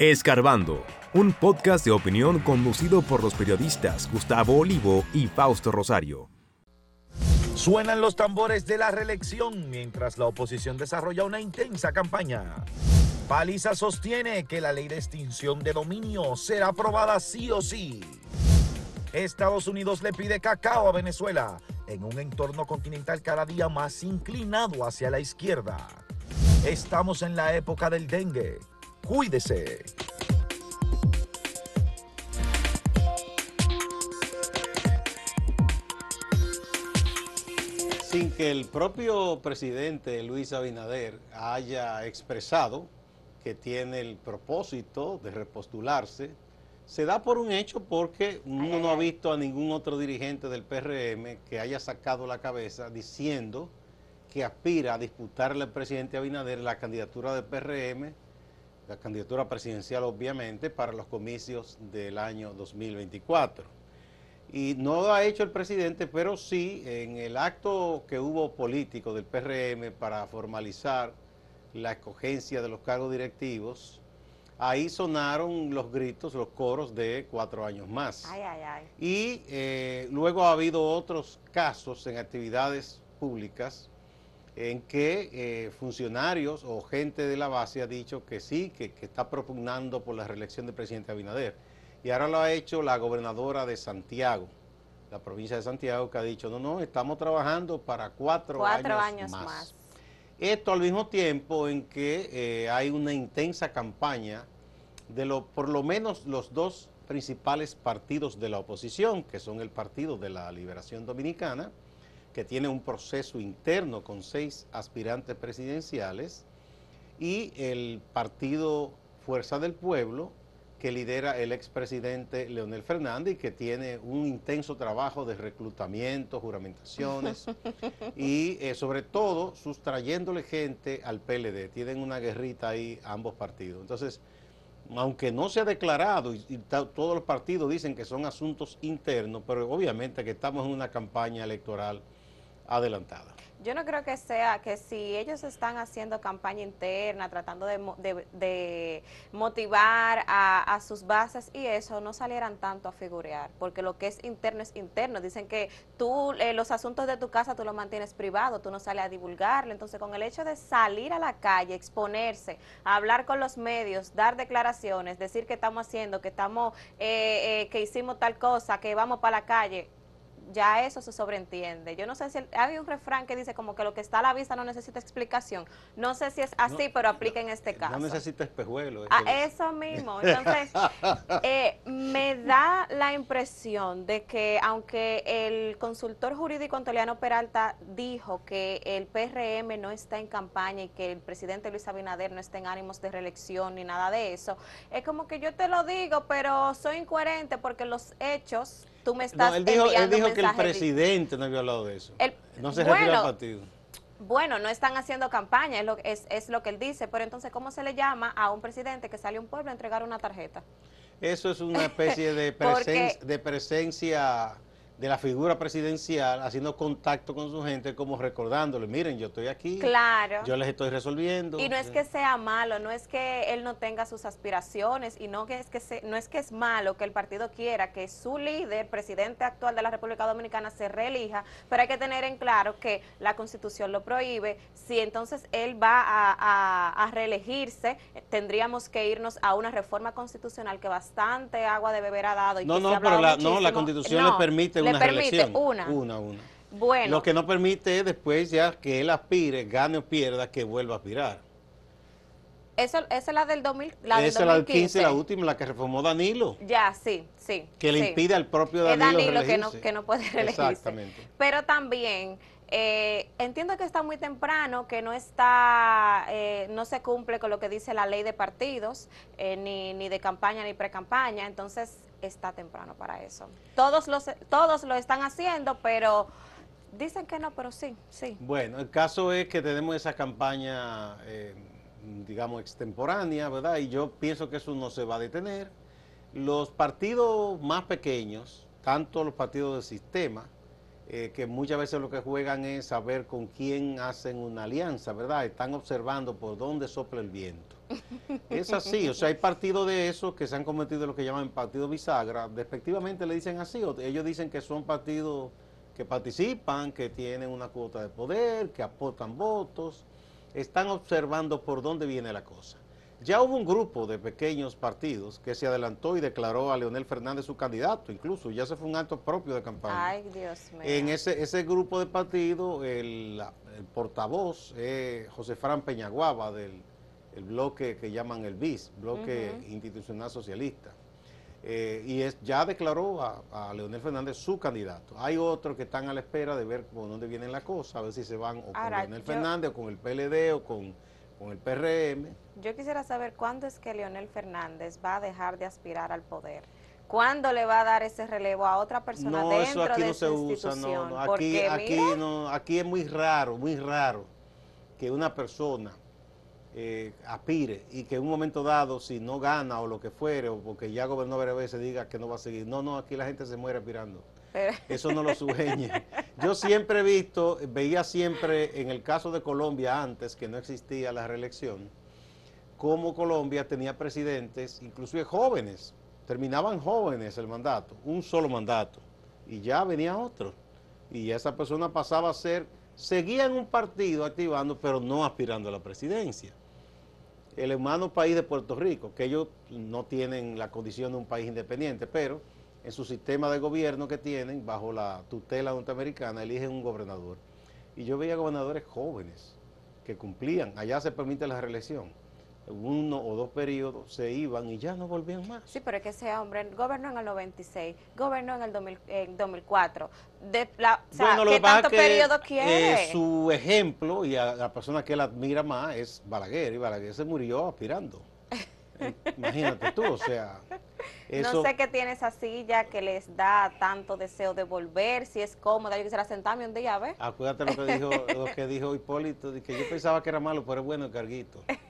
Escarbando, un podcast de opinión conducido por los periodistas Gustavo Olivo y Fausto Rosario. Suenan los tambores de la reelección mientras la oposición desarrolla una intensa campaña. Paliza sostiene que la ley de extinción de dominio será aprobada sí o sí. Estados Unidos le pide cacao a Venezuela en un entorno continental cada día más inclinado hacia la izquierda. Estamos en la época del dengue. Cuídese. Sin que el propio presidente Luis Abinader haya expresado que tiene el propósito de repostularse, se da por un hecho porque uno no ha visto a ningún otro dirigente del PRM que haya sacado la cabeza diciendo que aspira a disputarle al presidente Abinader la candidatura del PRM, la candidatura presidencial obviamente, para los comicios del año 2024. Y no lo ha hecho el presidente, pero sí en el acto que hubo político del PRM para formalizar la escogencia de los cargos directivos, ahí sonaron los gritos, los coros de cuatro años más. Ay, ay, ay. Y eh, luego ha habido otros casos en actividades públicas en que eh, funcionarios o gente de la base ha dicho que sí, que, que está propugnando por la reelección del presidente Abinader. Y ahora lo ha hecho la gobernadora de Santiago, la provincia de Santiago, que ha dicho, no, no, estamos trabajando para cuatro, Cuatro años, años más. más. Esto al mismo tiempo en que eh, hay una intensa campaña de lo, por lo menos los dos principales partidos de la oposición, que son el Partido de la Liberación Dominicana, que tiene un proceso interno con seis aspirantes presidenciales, y el Partido Fuerza del Pueblo, que lidera el expresidente Leonel Fernández y que tiene un intenso trabajo de reclutamiento, juramentaciones y eh, sobre todo sustrayéndole gente al PLD. Tienen una guerrita ahí ambos partidos. Entonces, aunque no se ha declarado y, todos los partidos dicen que son asuntos internos, pero obviamente que estamos en una campaña electoral adelantada. Yo no creo que sea que si ellos están haciendo campaña interna, tratando de, de- de motivar a, a sus bases y eso, no salieran tanto a figurear, porque lo que es interno es interno. Dicen que tú, eh, los asuntos de tu casa tú los mantienes privado, tú no sales a divulgarlo. Entonces, con el hecho de salir a la calle, exponerse, hablar con los medios, dar declaraciones, decir que estamos haciendo, que estamos, eh, eh, que hicimos tal cosa, que vamos para la calle, ya eso se sobreentiende. Yo no sé si el- hay un refrán que dice como que lo que está a la vista no necesita explicación. No sé si es así, No, pero aplica en este caso. No necesita espejuelo. es Ah, que- eso mismo. Entonces, eh, me da la impresión de que aunque el consultor jurídico Antoliano Peralta dijo que el PRM no está en campaña y que el presidente Luis Abinader no está en ánimos de reelección ni nada de eso, es como que yo te lo digo, pero soy incoherente porque los hechos, tú me estás No, él dijo, él enviando dijo que el presidente no había hablado de eso. El- no se refiere al bueno, partido. Bueno, no están haciendo campaña, es lo, es, es lo que él dice, pero entonces, ¿cómo se le llama a un presidente que sale a un pueblo a entregar una tarjeta? Eso es una especie de, Porque- presen- de presencia de la figura presidencial haciendo contacto con su gente, como recordándole, miren, yo estoy aquí, Claro. yo les estoy resolviendo. Y no es que sea malo, no es que él no tenga sus aspiraciones y no que es que se- no es que es malo que el partido quiera que su líder, presidente actual de la República Dominicana, se reelija, pero hay que tener en claro que la Constitución lo prohíbe. Si entonces él va a, a- a reelegirse, tendríamos que irnos a una reforma constitucional que bastante agua de beber ha dado. Y No, que se no, ha hablado pero la, no, la constitución No, le permite le una permite reelección. una. Una, una. Bueno, Lo que no permite es después ya que él aspire, gane o pierda, que vuelva a aspirar. eso, esa es la del, 2000, la del Esa es la del 15, 2015. la última, la que reformó Danilo, Ya, sí, sí. que le sí. impide al propio Es Danilo, Danilo que no, que no puede reelegirse. Exactamente. Pero también eh, entiendo que está muy temprano, que no está, eh, no se cumple con lo que dice la ley de partidos, eh, ni, ni de campaña ni pre-campaña, entonces está temprano para eso. Todos, los, todos lo están haciendo, pero dicen que no, pero sí, sí. Bueno, el caso es que tenemos esa campaña, eh, digamos, extemporánea, ¿verdad? Y yo pienso que eso no se va a detener. Los partidos más pequeños, tanto los partidos del sistema, eh, que muchas veces lo que juegan es saber con quién hacen una alianza, ¿verdad? Están observando por dónde sopla el viento. Es así, o sea, hay partidos de esos que se han cometido lo que llaman partido bisagra, despectivamente le dicen así, ellos dicen que son partidos que participan, que tienen una cuota de poder, que aportan votos, están observando por dónde viene la cosa. Ya hubo un grupo de pequeños partidos que se adelantó y declaró a Leonel Fernández su candidato, incluso ya se fue un acto propio de campaña. Ay, Dios mío. En ese, ese grupo de partidos, el, portavoz José Fran Peñaguaba del el bloque que llaman el BIS, Bloque Institucional Socialista. Eh, y es, ya declaró a, Leonel Fernández su candidato. Hay otros que están a la espera de ver por dónde vienen las cosas, a ver si se van o con Leonel Fernández o con el PLD o con con el PRM. Yo quisiera saber cuándo es que Leonel Fernández va a dejar de aspirar al poder. ¿Cuándo le va a dar ese relevo a otra persona no, dentro eso aquí de no se usa, no, no. Aquí, aquí, no, aquí es muy raro, muy raro que una persona eh, aspire y que en un momento dado, si no gana o lo que fuere, o porque ya gobernó varias veces, diga que no va a seguir. No, no, aquí la gente se muere aspirando. Eso no lo sueñe. Yo siempre he visto, veía siempre en el caso de Colombia antes, que no existía la reelección, cómo Colombia tenía presidentes, inclusive jóvenes, terminaban jóvenes el mandato, un solo mandato, y ya venía otro. Y esa persona pasaba a ser, seguía en un partido activando, pero no aspirando a la presidencia. El hermano país de Puerto Rico, que ellos no tienen la condición de un país independiente, pero en su sistema de gobierno que tienen, bajo la tutela norteamericana, eligen un gobernador. Y yo veía gobernadores jóvenes que cumplían, allá se permite la reelección. Uno o dos periodos se iban y ya no volvían más. Sí, pero es que ese hombre gobernó en el 96, gobernó en el 2004. De la, o sea, ¿qué tanto periodo quiere? Eh, su ejemplo y a la persona que él admira más es Balaguer, y Balaguer se murió aspirando. Imagínate tú, o sea, no sé qué tiene esa silla que les da tanto deseo de volver, si es cómoda. Yo quisiera sentarme un día, ¿ves? Acuérdate lo que dijo, lo que dijo Hipólito, que yo pensaba que era malo, pero es bueno el carguito.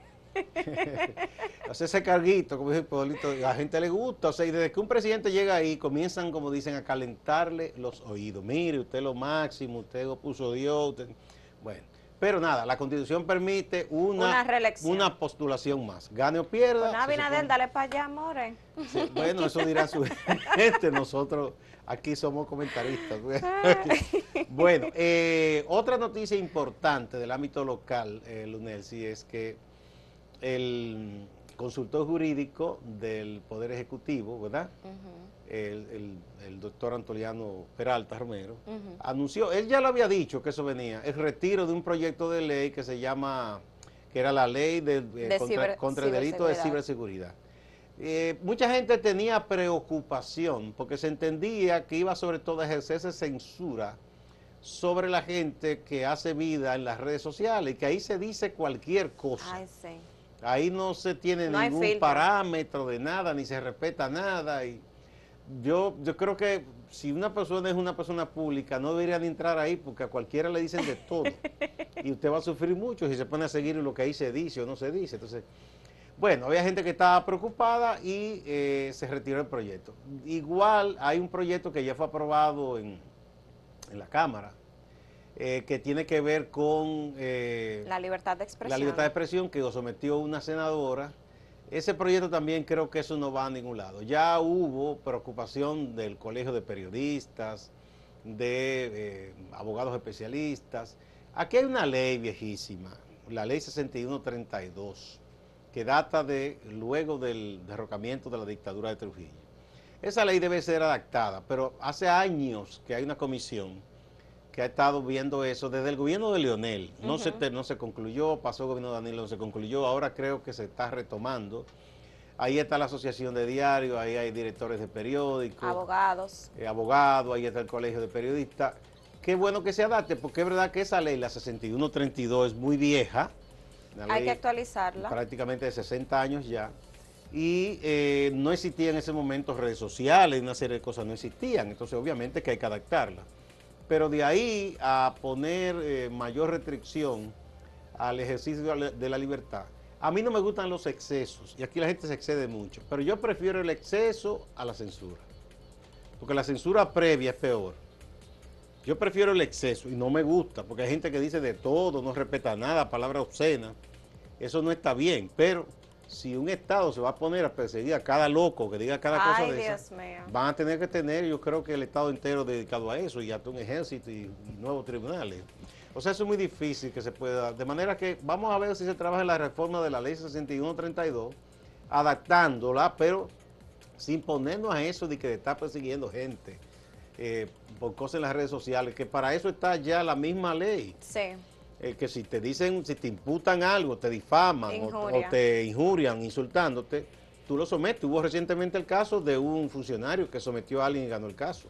Hacer ese carguito, como dijo Hipólito, a la gente le gusta. O sea, y desde que un presidente llega ahí, comienzan, como dicen, a calentarle los oídos. Mire, usted lo máximo, usted lo puso Dios. Bueno. Pero nada, la constitución permite una, una, postulación más. Gane o pierda. Pues Abinader, dale para allá, more. bueno, eso dirá su gente. Nosotros aquí somos comentaristas. bueno, eh, otra noticia importante del ámbito local, eh, Lunelsi, es que el consultor jurídico del Poder Ejecutivo, ¿verdad? el, doctor Antoliano Peralta Romero, anunció, él ya lo había dicho que eso venía, el retiro de un proyecto de ley que se llama, que era la ley de, eh, contra, el delito de ciberseguridad. Eh, mucha gente tenía preocupación porque se entendía que iba sobre todo a ejercerse censura sobre la gente que hace vida en las redes sociales y que ahí se dice cualquier cosa. Ahí no se tiene ningún parámetro de nada, ni se respeta nada. Y yo, yo creo que si una persona es una persona pública, no debería de entrar ahí porque a cualquiera le dicen de todo. y usted va a sufrir mucho si se pone a seguir lo que ahí se dice o no se dice. Entonces, bueno, había gente que estaba preocupada y eh, se retiró el proyecto. Igual hay un proyecto que ya fue aprobado en, en la Cámara, eh, que tiene que ver con... Eh, la libertad de expresión. La libertad de expresión que lo sometió una senadora ese proyecto también creo que eso no va a ningún lado. Ya hubo preocupación del Colegio de Periodistas, de eh, abogados especialistas. Aquí hay una ley viejísima, la ley 6132, que data de luego del derrocamiento de la dictadura de Trujillo. Esa ley debe ser adaptada, pero hace años que hay una comisión que ha estado viendo eso desde el gobierno de Leonel. No, se, no se concluyó, pasó el gobierno de Danilo, no se concluyó, ahora creo que se está retomando. Ahí está la asociación de diarios, ahí hay directores de periódicos. Abogados. Eh, abogados, ahí está el colegio de periodistas. Qué bueno que se adapte, porque es verdad que esa ley, la 6132, es muy vieja. Hay que actualizarla. Prácticamente de 60 años ya. Y eh, no existían en ese momento redes sociales, una serie de cosas no existían. Entonces, obviamente que hay que adaptarla. Pero de ahí a poner eh, mayor restricción al ejercicio de la libertad, a mí no me gustan los excesos, y aquí la gente se excede mucho, pero yo prefiero el exceso a la censura, porque la censura previa es peor. Yo prefiero el exceso y no me gusta, porque hay gente que dice de todo, no respeta nada, palabra obscena. Eso no está bien, pero si un Estado se va a poner a perseguir a cada loco que diga cada cosa de mío. van a tener que tener, yo creo que el Estado entero dedicado a eso y hasta un ejército y, y nuevos tribunales. O sea, eso es muy difícil que se pueda. De manera que vamos a ver si se trabaja en la reforma de la ley 6132, adaptándola, pero sin ponernos a eso de que está persiguiendo gente eh, por cosas en las redes sociales, que para eso está ya la misma ley. Sí. Eh, que si te dicen, si te imputan algo, te difaman o, Injuria. o te injurian insultándote, tú lo sometes. Hubo recientemente el caso de un funcionario que sometió a alguien y ganó el caso,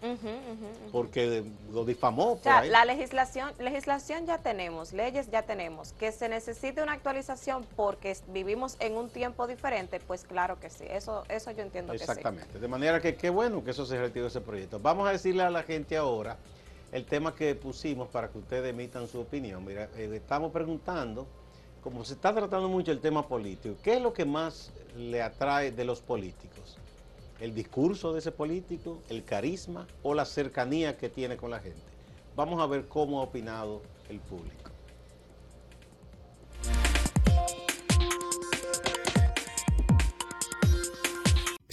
porque lo difamó O sea, ahí. la legislación, legislación ya tenemos, leyes ya tenemos. Que se necesite una actualización porque vivimos en un tiempo diferente, pues claro que sí. Eso, eso yo entiendo que sí. Exactamente. De manera que qué bueno que eso se retiró ese proyecto. Vamos a decirle a la gente ahora el tema que pusimos para que ustedes emitan su opinión. Mira, eh, estamos preguntando, como se está tratando mucho el tema político, ¿qué es lo que más le atrae de los políticos? ¿El discurso de ese político, el carisma o la cercanía que tiene con la gente? Vamos a ver cómo ha opinado el público.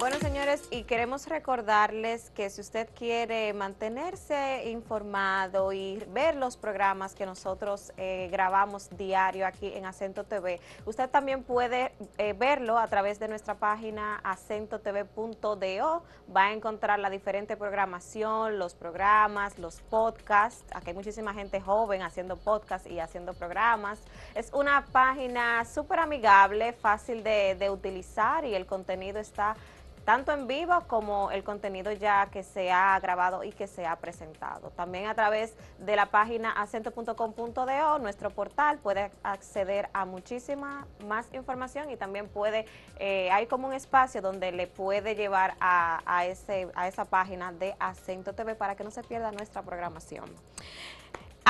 Bueno, señores, y queremos recordarles que si usted quiere mantenerse informado y ver los programas que nosotros eh, grabamos diario aquí en Acento TV, usted también puede eh, verlo a través de nuestra página acentotv.do. Va a encontrar la diferente programación, los programas, los podcasts. Aquí hay muchísima gente joven haciendo podcasts y haciendo programas. Es una página súper amigable, fácil de, de utilizar y el contenido está tanto en vivo como el contenido ya que se ha grabado y que se ha presentado. También a través de la página acento.com.do, nuestro portal, puede acceder a muchísima más información y también puede, eh, hay como un espacio donde le puede llevar a, ese, a esa página de Acento TV para que no se pierda nuestra programación.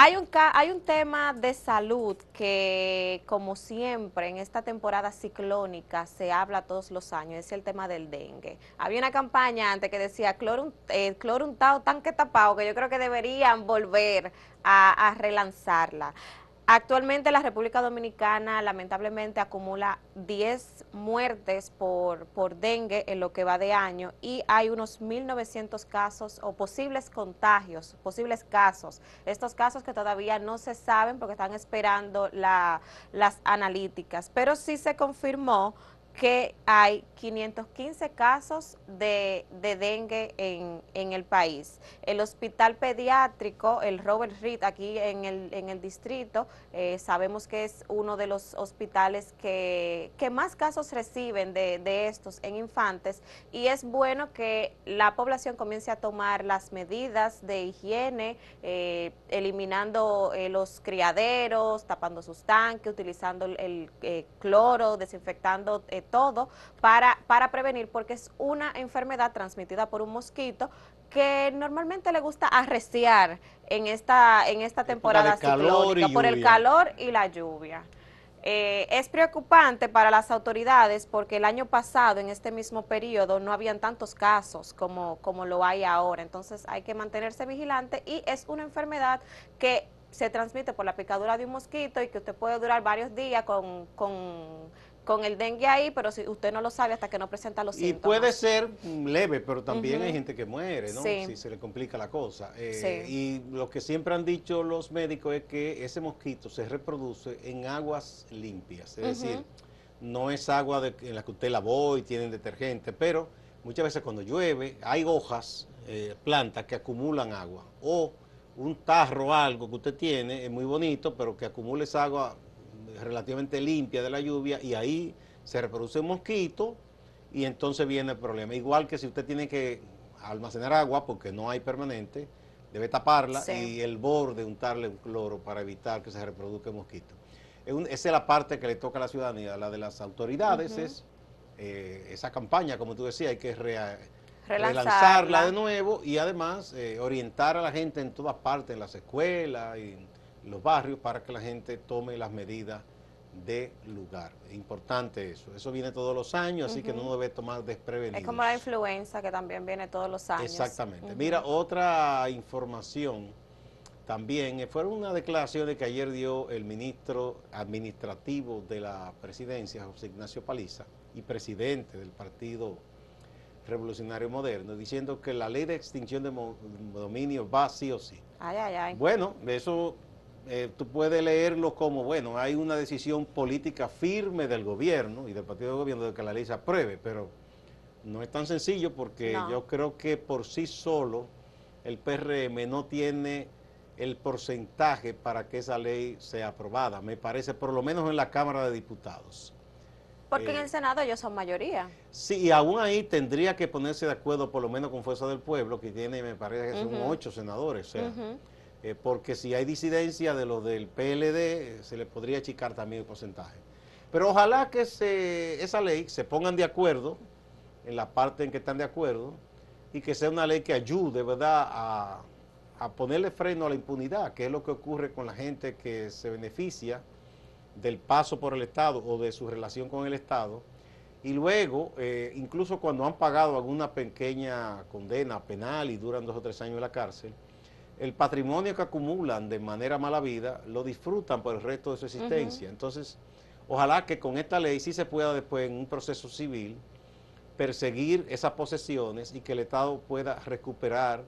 Hay un, hay un tema de salud que, como siempre, en esta temporada ciclónica se habla todos los años, es el tema del dengue. Había una campaña antes que decía cloro, eh, cloro untado, tanque tapado, que yo creo que deberían volver a relanzarla. Actualmente la República Dominicana lamentablemente acumula 10 muertes por, por dengue en lo que va de año y hay unos 1.900 casos o posibles contagios, posibles casos. Estos casos que todavía no se saben porque están esperando la- las analíticas, pero sí se confirmó que hay 515 casos de, de dengue en, en el país. El hospital pediátrico, el Robert Reed, aquí en el, en el distrito, eh, sabemos que es uno de los hospitales que, que más casos reciben de, de estos en infantes y es bueno que la población comience a tomar las medidas de higiene, eh, eliminando eh, los criaderos, tapando sus tanques, utilizando el, cloro, desinfectando todo para, para prevenir, porque es una enfermedad transmitida por un mosquito que normalmente le gusta arreciar en esta, en esta temporada ciclónica por el calor y la lluvia. Eh, es preocupante para las autoridades porque el año pasado, en este mismo periodo, no habían tantos casos como, como lo hay ahora. Entonces hay que mantenerse vigilante y es una enfermedad que se transmite por la picadura de un mosquito y que usted puede durar varios días con, con, con el dengue ahí, pero si usted no lo sabe hasta que no presenta los Y síntomas. puede ser leve, pero también hay gente que muere, ¿no? Sí. Si se le complica la cosa. Eh, Sí. Y lo que siempre han dicho los médicos es que ese mosquito se reproduce en aguas limpias. Es decir, no es agua de- en la que usted lavó y tienen detergente, pero muchas veces cuando llueve hay hojas, eh, plantas que acumulan agua. O un tarro algo que usted tiene, es muy bonito, pero que acumula esa agua relativamente limpia de la lluvia y ahí se reproduce un mosquito y entonces viene el problema. Igual que si usted tiene que almacenar agua porque no hay permanente, debe taparla Sí. y el borde untarle un cloro para evitar que se reproduzca el mosquito. Esa es la parte que le toca a la ciudadanía, la de las autoridades es eh, esa campaña, como tú decías, hay que rea- Relanzarla. relanzarla de nuevo y además eh, orientar a la gente en todas partes, en las escuelas y los barrios para que la gente tome las medidas de lugar. Es importante eso. Eso viene todos los años, así que no debe tomar desprevenidos. Es como la influenza que también viene todos los años. Exactamente. Mira, otra información también eh, fueron unas declaraciones que ayer dio el ministro administrativo de la presidencia, José Ignacio Paliza, y presidente del Partido Revolucionario Moderno, diciendo que la ley de extinción de dominio va sí o sí. Ay, ay, ay. Bueno, eso eh, tú puedes leerlo como, bueno, hay una decisión política firme del gobierno y del partido de gobierno de que la ley se apruebe, pero no es tan sencillo porque yo creo que por sí solo el PRM no tiene el porcentaje para que esa ley sea aprobada, me parece, por lo menos en la Cámara de Diputados. Porque en eh, el Senado ellos son mayoría. Sí, y aún ahí tendría que ponerse de acuerdo por lo menos con Fuerza del Pueblo, que tiene, me parece que son ocho senadores, o sea, eh, porque si hay disidencia de los del PLD, se le podría achicar también el porcentaje. Pero ojalá que esa ley se pongan de acuerdo, en la parte en que están de acuerdo, y que sea una ley que ayude, ¿verdad?, a a ponerle freno a la impunidad, que es lo que ocurre con la gente que se beneficia del paso por el Estado o de su relación con el Estado. Y luego, eh, incluso cuando han pagado alguna pequeña condena penal y duran dos o tres años en la cárcel, el patrimonio que acumulan de manera mala vida lo disfrutan por el resto de su existencia. Entonces, ojalá que con esta ley sí se pueda después en un proceso civil perseguir esas posesiones y que el Estado pueda recuperar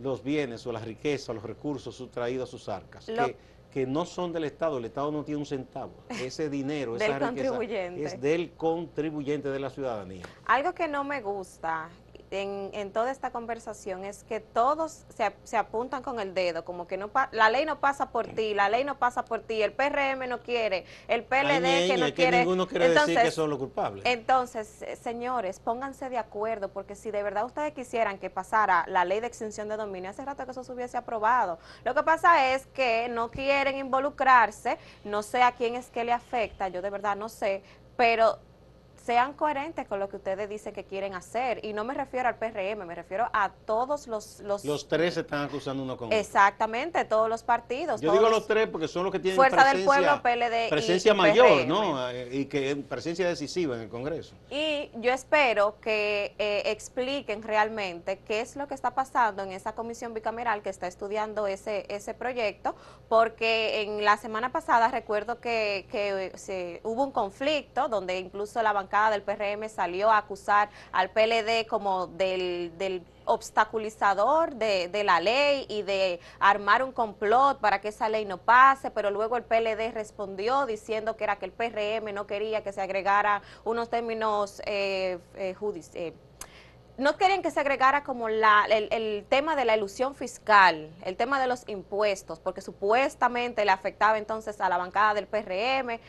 los bienes o las riquezas, los recursos sustraídos a sus arcas, que, que, no son del Estado, el Estado no tiene un centavo, ese dinero, esa riqueza es del contribuyente de la ciudadanía. Algo que no me gusta en, toda esta conversación es que todos se, apuntan con el dedo, como que no la ley no pasa por ti, la ley no pasa por ti, el PRM no quiere, el PLD que no quiere. ninguno quiere entonces, decir que son los culpables. Entonces, eh, señores, pónganse de acuerdo, porque si de verdad ustedes quisieran que pasara la ley de extinción de dominio, hace rato que eso se hubiese aprobado. Lo que pasa es que no quieren involucrarse, no sé a quién es que le afecta, yo de verdad no sé, pero sean coherentes con lo que ustedes dicen que quieren hacer. Y no me refiero al PRM, me refiero a todos los... Los, los tres están acusando uno con otro. Exactamente, todos los partidos. Yo digo los tres porque son los que tienen Fuerza del Pueblo, PLD Presencia mayor, ¿no? Y que presencia decisiva en el Congreso. Y yo espero que eh, expliquen realmente qué es lo que está pasando en esa comisión bicameral que está estudiando ese, ese proyecto, porque en la semana pasada recuerdo que, que se, hubo un conflicto donde incluso la bancada del PRM salió a acusar al PLD como del, obstaculizador de, de, la ley y de armar un complot para que esa ley no pase, pero luego el PLD respondió diciendo que era que el PRM no quería que se agregara unos términos eh, eh, judiciales. Eh, no querían que se agregara como la, el, el, tema de la ilusión fiscal, el tema de los impuestos, porque supuestamente le afectaba entonces a la bancada del PRM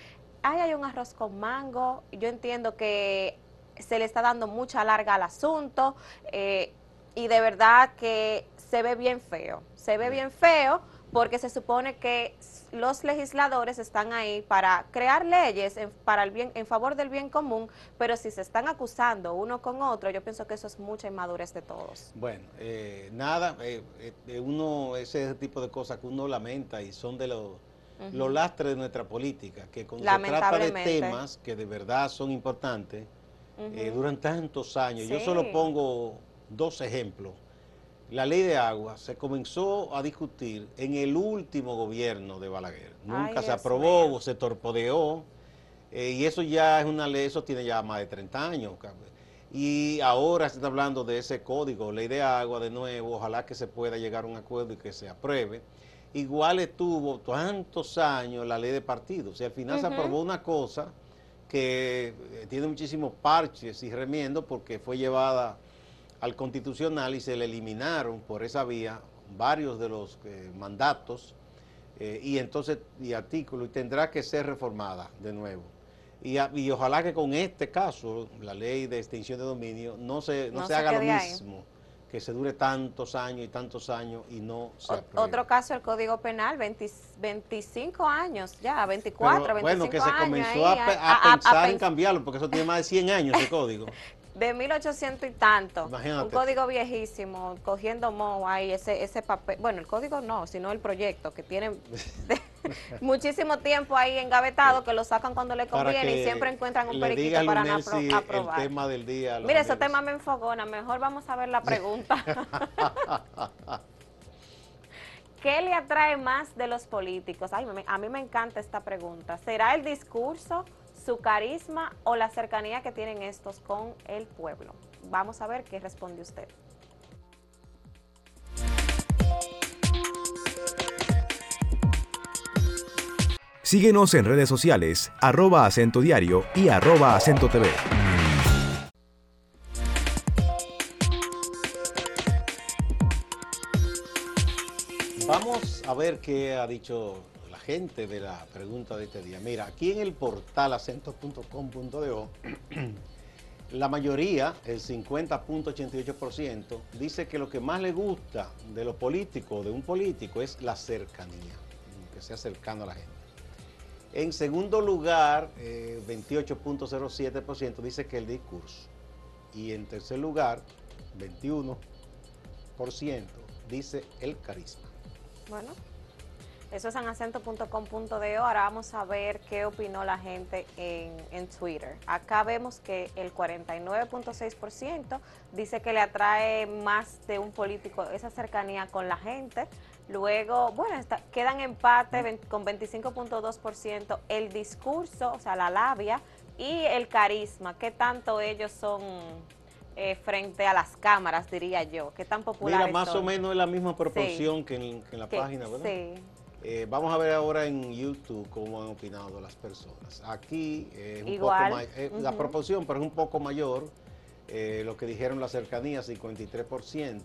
hay un arroz con mango, yo entiendo que se le está dando mucha larga al asunto eh, y de verdad que se ve bien feo, se ve bien feo porque se supone que los legisladores están ahí para crear leyes en, para el bien, en favor del bien común, pero si se están acusando uno con otro, yo pienso que eso es mucha inmadurez de todos. Bueno, eh, nada, eh, uno, ese tipo de cosas que uno lamenta y son de los los lastres de nuestra política, que cuando se trata de temas que de verdad son importantes, eh, duran tantos años. Yo solo pongo dos ejemplos. La ley de agua se comenzó a discutir en el último gobierno de Balaguer. Nunca se aprobó, se torpedeó. Eh, y eso ya es una ley, eso tiene ya más de 30 años. Y ahora se está hablando de ese código, ley de agua de nuevo, ojalá que se pueda llegar a un acuerdo y que se apruebe igual estuvo tantos años la ley de partidos. Y al final se aprobó una cosa que eh, tiene muchísimos parches y remiendos porque fue llevada al constitucional y se le eliminaron por esa vía varios de los eh, mandatos eh, y entonces y artículos y tendrá que ser reformada de nuevo. Y, y, ojalá que con este caso, la ley de extinción de dominio, no se, no, se, haga lo mismo que se dure tantos años y tantos años y no se apruebe. Otro caso, el Código Penal, 25 años ya, 24, Pero, 25 Bueno, que se comenzó a, pensar en cambiarlo, porque eso tiene más de 100 años ese código. de 1800 y tanto. Un código viejísimo, cogiendo mo ahí, ese, ese papel. Bueno, el código no, sino el proyecto, que tiene muchísimo tiempo ahí engavetado, que lo sacan cuando le conviene y siempre encuentran un periquito para no aprobar. El tema del día. Mire, ese tema me enfogona. Mejor vamos a ver la pregunta. ¿Qué le atrae más de los políticos? Ay, a mí me encanta esta pregunta. ¿Será el discurso? su carisma o la cercanía que tienen estos con el pueblo. Vamos a ver qué responde usted. Síguenos en redes sociales, arroba acento diario y arroba acento TV. Vamos a ver qué ha dicho gente de la pregunta de este día. Mira, aquí en el portal acento.com.do, la mayoría, el 50.88%, dice que lo que más le gusta de los políticos, de un político, es la cercanía, que sea cercano a la gente. En segundo lugar, 28.07% eh, dice que el discurso. Y en tercer lugar, 21% dice el carisma. Bueno, eso es en acento.com.de. Ahora vamos a ver qué opinó la gente en, Twitter. Acá vemos que el 49.6% dice que le atrae más de un político esa cercanía con la gente. Luego, bueno, quedan empate con 25.2% el discurso, o sea, la labia y el carisma. ¿Qué tanto ellos son eh, frente a las cámaras, diría yo? ¿Qué tan populares Mira, más o menos es la misma proporción que, en, la página, ¿verdad? Sí. Eh, vamos a ver ahora en YouTube cómo han opinado las personas. Aquí es un poco eh, la proporción, pero es un poco mayor. Eh, lo que dijeron la cercanía, 53%.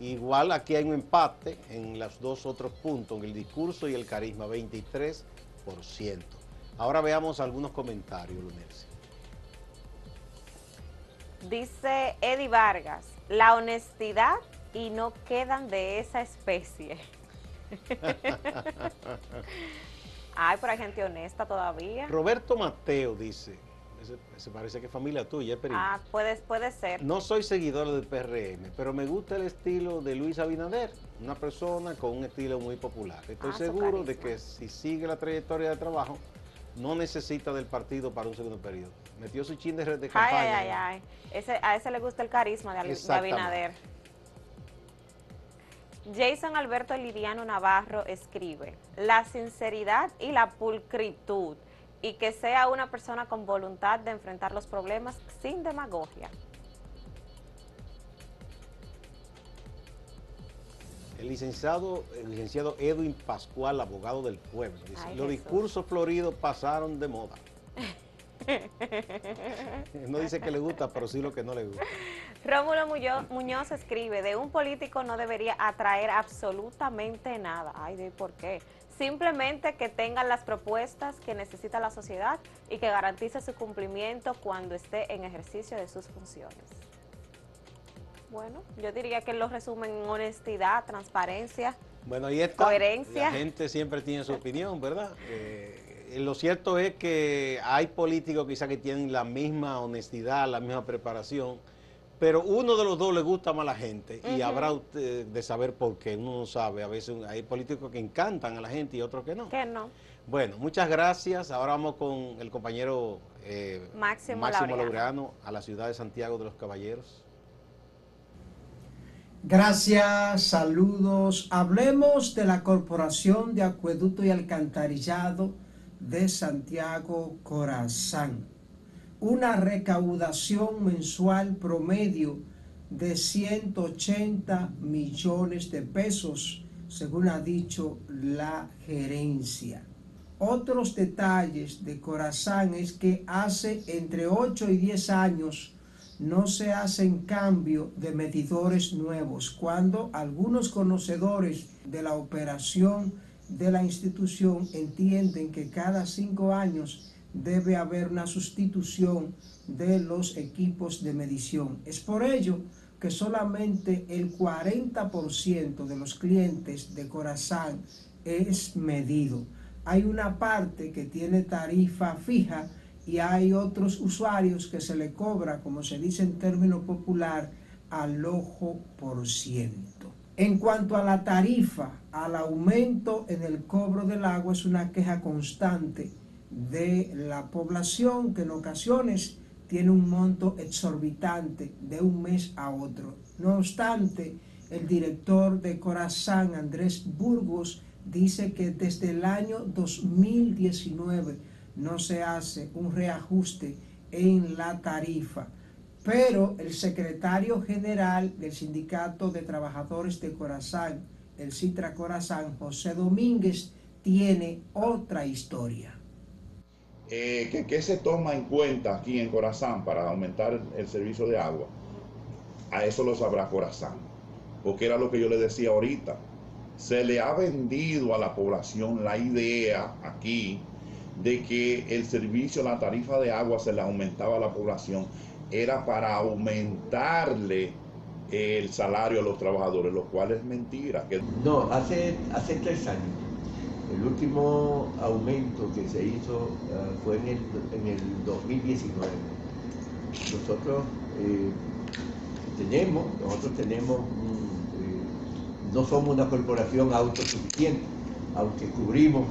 Igual aquí hay un empate en los dos otros puntos, en el discurso y el carisma, 23%. Ahora veamos algunos comentarios, Lunes. Dice Eddie Vargas, la honestidad y no quedan de esa especie. Ay, pero hay gente honesta todavía. Roberto Mateo dice, se parece que es familia tuya, es Ah, puede, puede ser. No soy seguidor del PRM, pero me gusta el estilo de Luis Abinader, una persona con un estilo muy popular. Estoy ah, seguro de que si sigue la trayectoria de trabajo, no necesita del partido para un segundo periodo. Metió su chin de, de campaña. Ay, ay, ay. a ese le gusta el carisma de, de Abinader. Jason Alberto Lidiano Navarro escribe, la sinceridad y la pulcritud y que sea una persona con voluntad de enfrentar los problemas sin demagogia. El licenciado, el licenciado Edwin Pascual, abogado del pueblo, dice, los discursos floridos pasaron de moda. no dice que le gusta, pero sí lo que no le gusta. Rómulo Muñoz, escribe, de un político no debería atraer absolutamente nada. Ay, ¿de por qué? Simplemente que tengan las propuestas que necesita la sociedad y que garantice su cumplimiento cuando esté en ejercicio de sus funciones. Bueno, yo diría que lo resumen en honestidad, transparencia, bueno, ahí está. coherencia. La gente siempre tiene su opinión, ¿verdad? Eh, eh, lo cierto es que hay políticos quizá que tienen la misma honestidad, la misma preparación, pero uno de los dos le gusta más a la gente y habrá de saber por qué, uno no sabe, a veces hay políticos que encantan a la gente y otros que no. Que no. Bueno, muchas gracias. Ahora vamos con el compañero eh, Máximo, Máximo Laureano a la ciudad de Santiago de los Caballeros. Gracias, saludos. Hablemos de la Corporación de Acueducto y Alcantarillado de Santiago Corazán. Una recaudación mensual promedio de 180 millones de pesos, según ha dicho la gerencia. Otros detalles de Corazán es que hace entre 8 y 10 años no se hacen cambio de medidores nuevos, cuando algunos conocedores de la operación de la institución entienden que cada cinco años debe haber una sustitución de los equipos de medición. Es por ello que solamente el 40% de los clientes de Corazán es medido. Hay una parte que tiene tarifa fija y hay otros usuarios que se le cobra, como se dice en término popular, al ojo por ciento. En cuanto a la tarifa, al aumento en el cobro del agua es una queja constante de la población que en ocasiones tiene un monto exorbitante de un mes a otro. No obstante, el director de Corazán, Andrés Burgos, dice que desde el año 2019 no se hace un reajuste en la tarifa. Pero el secretario general del Sindicato de Trabajadores de Corazán, el Citra Corazán, José Domínguez, tiene otra historia. Eh, ¿qué, se toma en cuenta aquí en Corazán para aumentar el servicio de agua? A eso lo sabrá Corazán, porque era lo que yo le decía ahorita. Se le ha vendido a la población la idea aquí de que el servicio, la tarifa de agua se le aumentaba a la población, era para aumentarle el salario a los trabajadores, lo cual es mentira. No, hace, hace tres años. El último aumento que se hizo ah, fue en el, en el 2019. Nosotros eh, tenemos, nosotros tenemos, eh, no somos una corporación autosuficiente, aunque cubrimos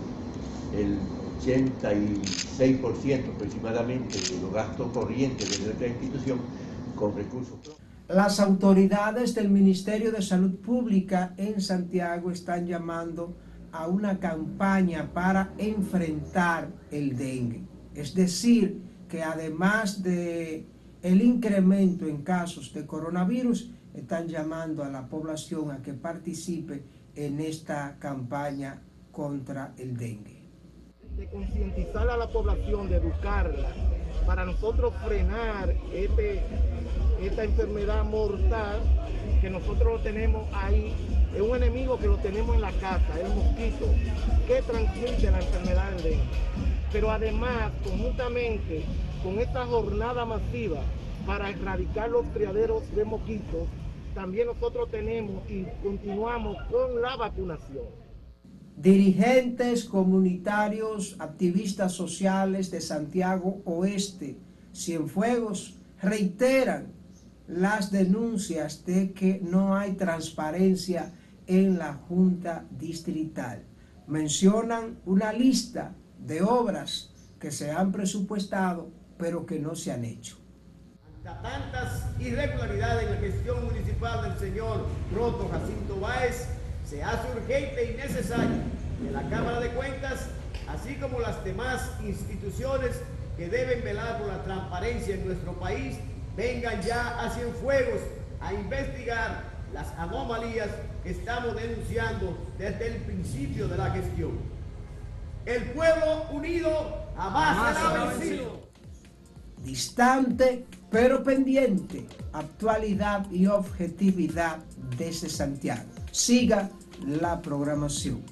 el 86% aproximadamente de los gastos corrientes de nuestra institución con recursos Las autoridades del Ministerio de Salud Pública en Santiago están llamando a una campaña para enfrentar el dengue. Es decir, que además de el incremento en casos de coronavirus, están llamando a la población a que participe en esta campaña contra el dengue de concientizar a la población, de educarla, para nosotros frenar este, esta enfermedad mortal que nosotros tenemos ahí. Es un enemigo que lo tenemos en la casa, el mosquito, que transmite la enfermedad del dengue. Pero además, conjuntamente con esta jornada masiva para erradicar los criaderos de mosquitos, también nosotros tenemos y continuamos con la vacunación dirigentes comunitarios, activistas sociales de Santiago Oeste, Cienfuegos, reiteran las denuncias de que no hay transparencia en la Junta Distrital. Mencionan una lista de obras que se han presupuestado pero que no se han hecho. tantas irregularidades en la gestión municipal del señor Roto Jacinto Báez, se hace urgente y necesario que la Cámara de Cuentas, así como las demás instituciones que deben velar por la transparencia en nuestro país, vengan ya a Cienfuegos a investigar las anomalías que estamos denunciando desde el principio de la gestión. El pueblo unido jamás será vencido. Distante pero pendiente, actualidad y objetividad desde Santiago. Siga la programación.